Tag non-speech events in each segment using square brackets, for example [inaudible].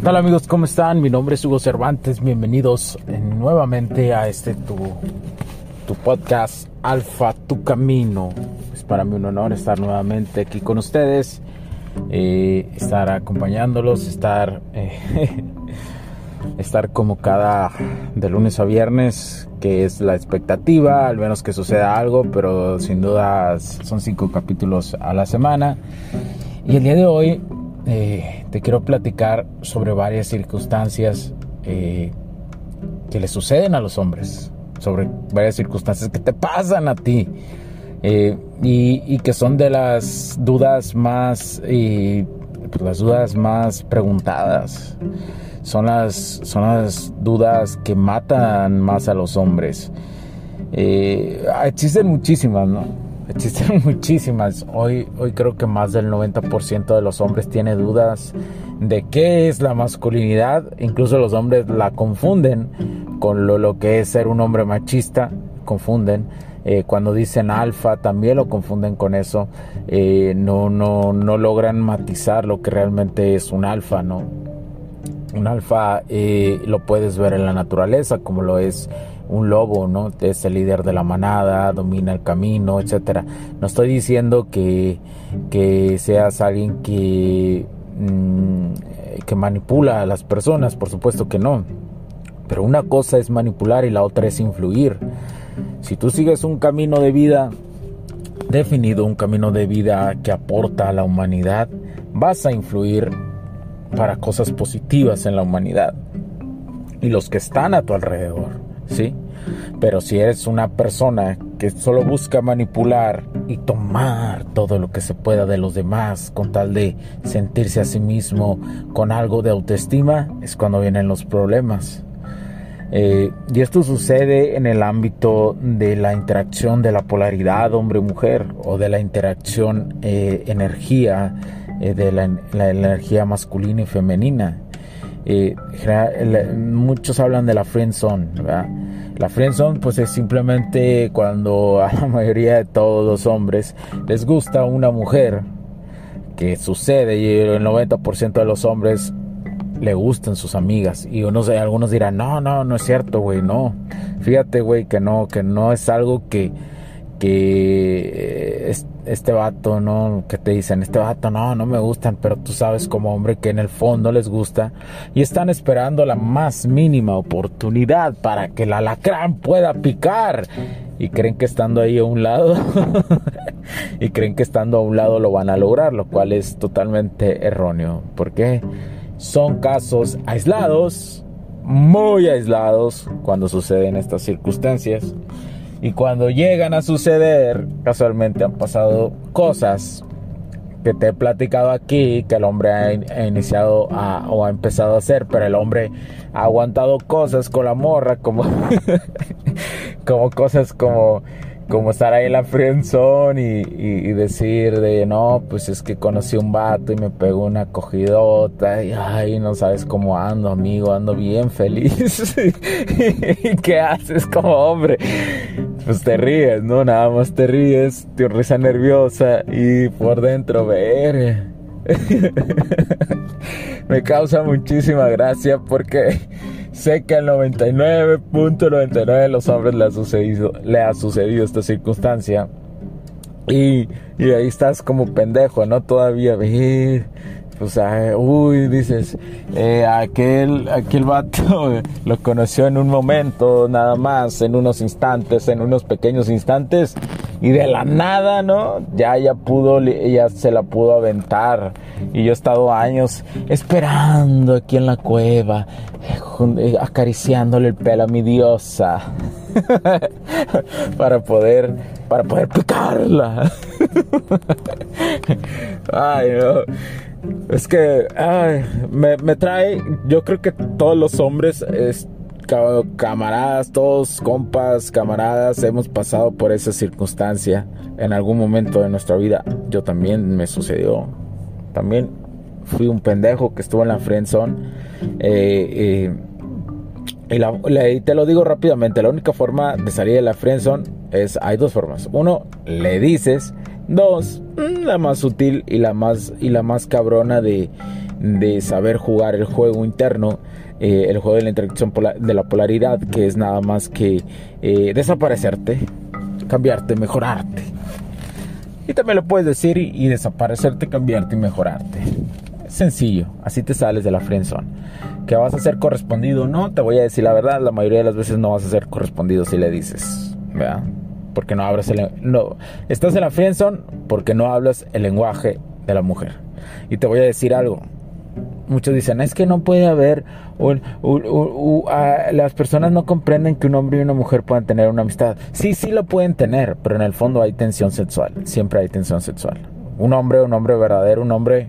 ¿Qué tal amigos? ¿Cómo están? Mi nombre es Hugo Cervantes. Bienvenidos nuevamente a este tu tu podcast Alfa, tu camino. Es para mí un honor estar nuevamente aquí con ustedes, eh, estar acompañándolos, estar, eh, [laughs] estar como cada de lunes a viernes, que es la expectativa, al menos que suceda algo, pero sin duda son cinco capítulos a la semana. Y el día de hoy eh, te quiero platicar sobre varias circunstancias que le suceden a los hombres sobre varias circunstancias que te pasan a ti eh, y, que son de las dudas más y pues, las dudas más preguntadas. Son las son las dudas que matan más a los hombres. Eh, existen muchísimas no existen [laughs] muchísimas hoy hoy creo que más del 90% de los hombres tiene dudas de qué es la masculinidad incluso los hombres la confunden con lo, que es ser un hombre machista, confunden. Eh, cuando dicen alfa también lo confunden con eso. Eh, no, no, no logran matizar lo que realmente es un alfa, ¿no? Un alfa eh, lo puedes ver en la naturaleza, como lo es un lobo, ¿no? Es el líder de la manada, domina el camino, etcétera. No estoy diciendo que, que seas alguien que, mm, que manipula a las personas, por supuesto que no pero una cosa es manipular y la otra es influir. Si tú sigues un camino de vida definido, un camino de vida que aporta a la humanidad, vas a influir para cosas positivas en la humanidad y los que están a tu alrededor, ¿sí? Pero si eres una persona que solo busca manipular y tomar todo lo que se pueda de los demás con tal de sentirse a sí mismo con algo de autoestima, es cuando vienen los problemas. Eh, y esto sucede en el ámbito de la interacción de la polaridad hombre-mujer o de la interacción eh, energía, eh, de la, energía masculina y femenina. muchos hablan de la friendzone, ¿verdad? La friendzone pues es simplemente cuando a la mayoría de todos los hombres les gusta una mujer, que sucede y el 90% de los hombres le gustan sus amigas. Y unos, algunos dirán, no, no, no es cierto, güey, no. Fíjate, güey, que no, que no es algo que, que este vato, ¿no? Que te dicen, este vato, no, no me gustan, pero tú sabes como hombre que en el fondo les gusta y están esperando la más mínima oportunidad para que el alacrán pueda picar. Y creen que estando ahí a un lado, [laughs] y creen que estando a un lado lo van a lograr, lo cual es totalmente erróneo. ¿Por qué? Son casos aislados, muy aislados cuando suceden estas circunstancias. Y cuando llegan a suceder, casualmente han pasado cosas que te he platicado aquí, que el hombre ha, iniciado o ha empezado a hacer, pero el hombre ha aguantado cosas con la morra, como, [laughs] como cosas como como estar ahí en la friendzone y, decir de no, pues es que conocí un vato y me pegó una cogidota y ay, no sabes cómo ando, amigo, ando bien feliz. [laughs] ¿Y qué haces como hombre? Pues te ríes, ¿no? Nada más te ríes, tu risa nerviosa y por dentro, ver. [laughs] me causa muchísima gracia porque Sé que al 99.99 de los hombres le ha sucedido, le ha sucedido esta circunstancia. Y, y ahí estás como pendejo, ¿no? Todavía, o sea, uy, dices, eh, aquel, aquel vato [laughs] lo conoció en un momento, nada más, en unos instantes, en unos pequeños instantes, y de la nada, ¿no? Ya, ya pudo, ella se la pudo aventar. Y yo he estado años esperando aquí en la cueva, eh, acariciándole el pelo a mi diosa. [laughs] para poder, para poder picarla. [laughs] ay, no. Es que me, trae, yo creo que todos los hombres, es, camaradas, todos compas, camaradas, hemos pasado por esa circunstancia en algún momento de nuestra vida. Yo también me sucedió. También fui un pendejo que estuvo en la friendzone. Eh, y, te lo digo rápidamente, la única forma de salir de la friendzone es, hay dos formas. Uno, le dices. Dos, mm, la más sutil y la más, y la más cabrona de, de saber jugar el juego interno eh, el juego de la interacción de la polaridad, que es nada más que eh, desaparecerte, cambiarte, mejorarte. Y también lo puedes decir y, desaparecerte, cambiarte y mejorarte. sencillo, así te sales de la friendzone. Que vas a ser correspondido no, te voy a decir la verdad, la mayoría de las veces no vas a ser correspondido si le dices, ¿verdad? Porque no hablas el no estás en la friendzone porque no hablas el lenguaje de la mujer. Y te voy a decir algo, muchos dicen, es que no puede haber, las personas no comprenden que un hombre y una mujer puedan tener una amistad. Sí, sí lo pueden tener, pero en el fondo hay tensión sexual, siempre hay tensión sexual. Un hombre, un hombre verdadero, un hombre...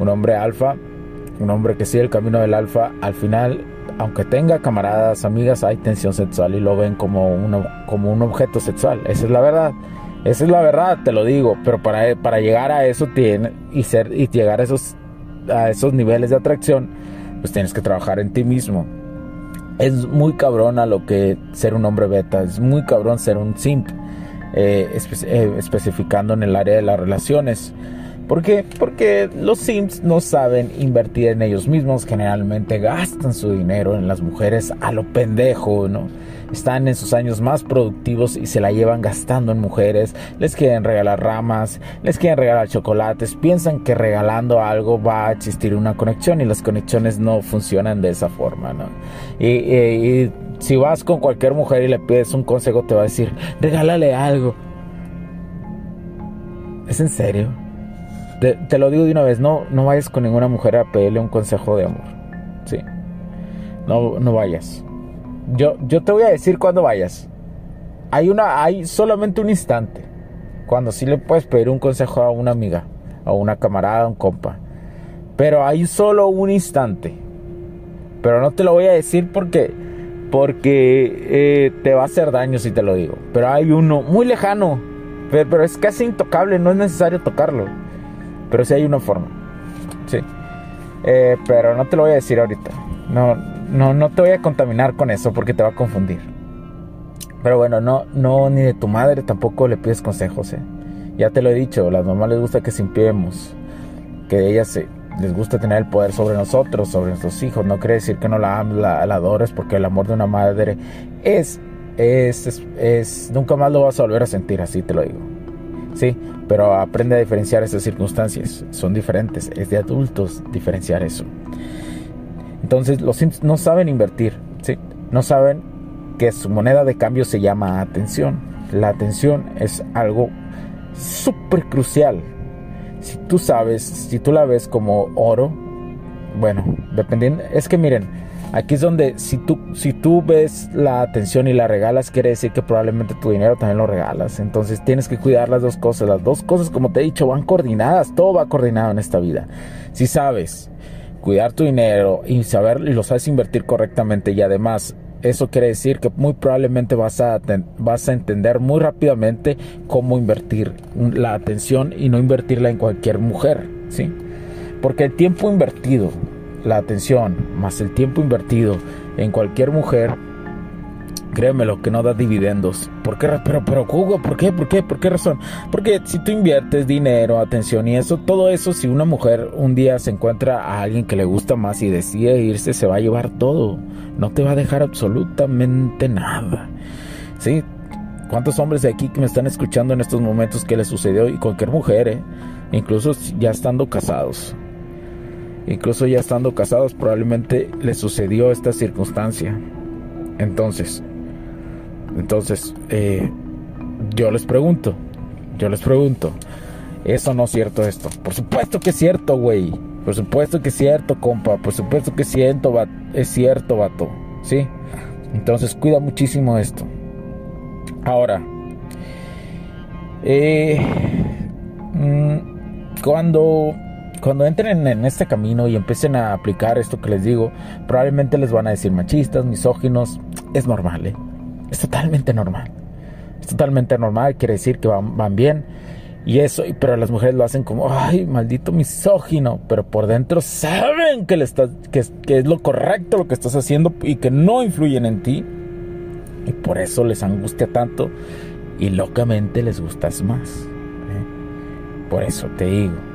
Un hombre alfa, un hombre que sigue el camino del alfa, al final aunque tenga camaradas, amigas, hay tensión sexual y lo ven como, como un objeto sexual. Esa es la verdad. Esa es la verdad, te lo digo. Pero para, para llegar a eso tiene, y, ser, y llegar a esos, a esos niveles de atracción, pues tienes que trabajar en ti mismo. Es muy cabrón a lo que ser un hombre beta. Es muy cabrón ser un simp. Eh, eh, especificando en el área de las relaciones. ¿Por qué? Porque los Sims no saben invertir en ellos mismos, generalmente gastan su dinero en las mujeres a lo pendejo, ¿no? Están en sus años más productivos y se la llevan gastando en mujeres, les quieren regalar ramas, les quieren regalar chocolates, piensan que regalando algo va a existir una conexión y las conexiones no funcionan de esa forma, ¿no? Y, y si vas con cualquier mujer y le pides un consejo, te va a decir, regálale algo. ¿Es en serio? Te, lo digo de una vez, no, no vayas con ninguna mujer a pedirle un consejo de amor. Sí. No, no vayas. Yo, yo te voy a decir cuando vayas. Hay una, hay solamente un instante. Cuando sí le puedes pedir un consejo a una amiga, a una camarada, a un compa. Pero hay solo un instante. Pero no te lo voy a decir porque, porque eh, te va a hacer daño si te lo digo. Pero hay uno muy lejano. pero es casi intocable, no es necesario tocarlo. Pero sí hay una forma. Sí. Eh, pero no te lo voy a decir ahorita. No, no, no te voy a contaminar con eso porque te va a confundir. Pero bueno, no, no, ni de tu madre tampoco le pides consejos, ¿eh? Ya te lo he dicho, las mamás les gusta que simpiemos, que ellas se, les gusta tener el poder sobre nosotros, sobre nuestros hijos. No quiere decir que no la, la, la adores porque el amor de una madre es, es, es, es, nunca más lo vas a volver a sentir, así te lo digo. Sí, pero aprende a diferenciar esas circunstancias. Son diferentes. Es de adultos diferenciar eso. Entonces los Sims no saben invertir. ¿sí? No saben que su moneda de cambio se llama atención. La atención es algo súper crucial. Si tú sabes, si tú la ves como oro, bueno, dependiendo, es que miren, aquí es donde si tú, si tú ves la atención y la regalas, quiere decir que probablemente tu dinero también lo regalas. Entonces tienes que cuidar las dos cosas. Las dos cosas, como te he dicho, van coordinadas. Todo va coordinado en esta vida. Si sabes cuidar tu dinero y saber y lo sabes invertir correctamente y además eso quiere decir que muy probablemente vas a, vas a entender muy rápidamente cómo invertir la atención y no invertirla en cualquier mujer, ¿sí? Porque el tiempo invertido, la atención, más el tiempo invertido en cualquier mujer, créeme lo que no da dividendos. ¿Por qué? Pero, pero, Hugo, ¿por qué? ¿Por qué? ¿Por qué razón? Porque si tú inviertes dinero, atención y eso, todo eso, si una mujer un día se encuentra a alguien que le gusta más y decide irse, se va a llevar todo. No te va a dejar absolutamente nada. ¿Sí? ¿Cuántos hombres de aquí que me están escuchando en estos momentos que le sucedió? Y cualquier mujer, ¿eh? Incluso ya estando casados incluso ya estando casados probablemente le sucedió esta circunstancia. Entonces, entonces, eh, yo les pregunto, yo les pregunto, ¿eso no es cierto esto? Por supuesto que es cierto, güey. Por supuesto que es cierto, compa. Por supuesto que es cierto, es cierto, vato. ¿Sí? Entonces, cuida muchísimo esto. Ahora, eh, mm, cuando cuando entren en este camino y empiecen a aplicar esto que les digo, probablemente les van a decir machistas, misóginos. Es normal, ¿eh? Es totalmente normal. Es totalmente normal, quiere decir que van, bien. Y eso, pero las mujeres lo hacen como, ay, maldito misógino. Pero por dentro saben que, le estás, que, es lo correcto lo que estás haciendo y que no influyen en ti. Y por eso les angustia tanto y locamente les gustas más. ¿eh? Por eso te digo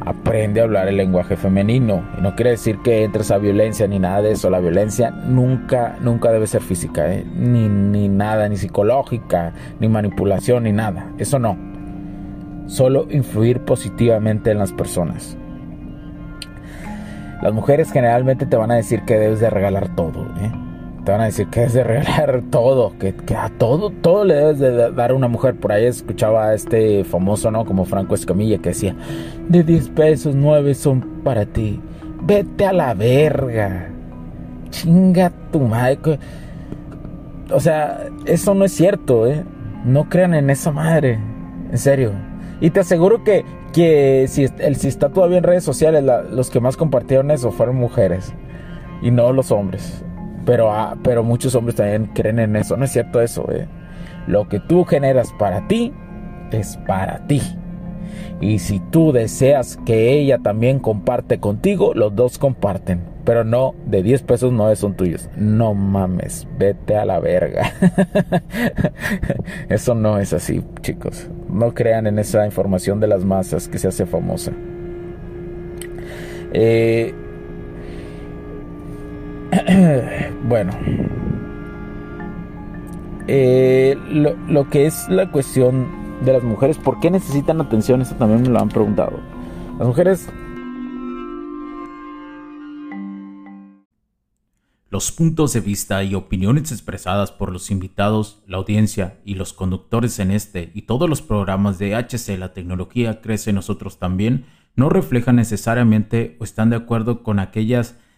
aprende a hablar el lenguaje femenino. Y no quiere decir que entres a violencia ni nada de eso. La violencia nunca, nunca debe ser física, ¿eh? ni, ni nada, ni psicológica, ni manipulación, ni nada. Eso no. Solo influir positivamente en las personas. Las mujeres generalmente te van a decir que debes de regalar todo. ¿eh? Te van a decir que es de regalar todo, que, a todo, todo le debes de dar a una mujer. Por ahí escuchaba a este famoso, ¿no? Como Franco Escamilla que decía, de 10 pesos, 9 son para ti. Vete a la verga. Chinga tu madre. O sea, eso no es cierto, ¿eh? No crean en esa madre. En serio. Y te aseguro que, que si, el, si está todavía en redes sociales, los que más compartieron eso fueron mujeres. Y no los hombres. Pero, ah, pero muchos hombres también creen en eso. No es cierto eso, eh. Lo que tú generas para ti es para ti. Y si tú deseas que ella también comparte contigo, los dos comparten. Pero no, de 10 pesos no son tuyos. No mames, vete a la verga. [laughs] Eso no es así, chicos. No crean en esa información de las masas que se hace famosa. Eh, [clears throat] bueno. Eh, lo, que es la cuestión de las mujeres, ¿por qué necesitan atención? Eso también me lo han preguntado. Las mujeres... Los puntos de vista y opiniones expresadas por los invitados, la audiencia y los conductores en este y todos los programas de HC La Tecnología Crece Nosotros también no reflejan necesariamente o están de acuerdo con aquellas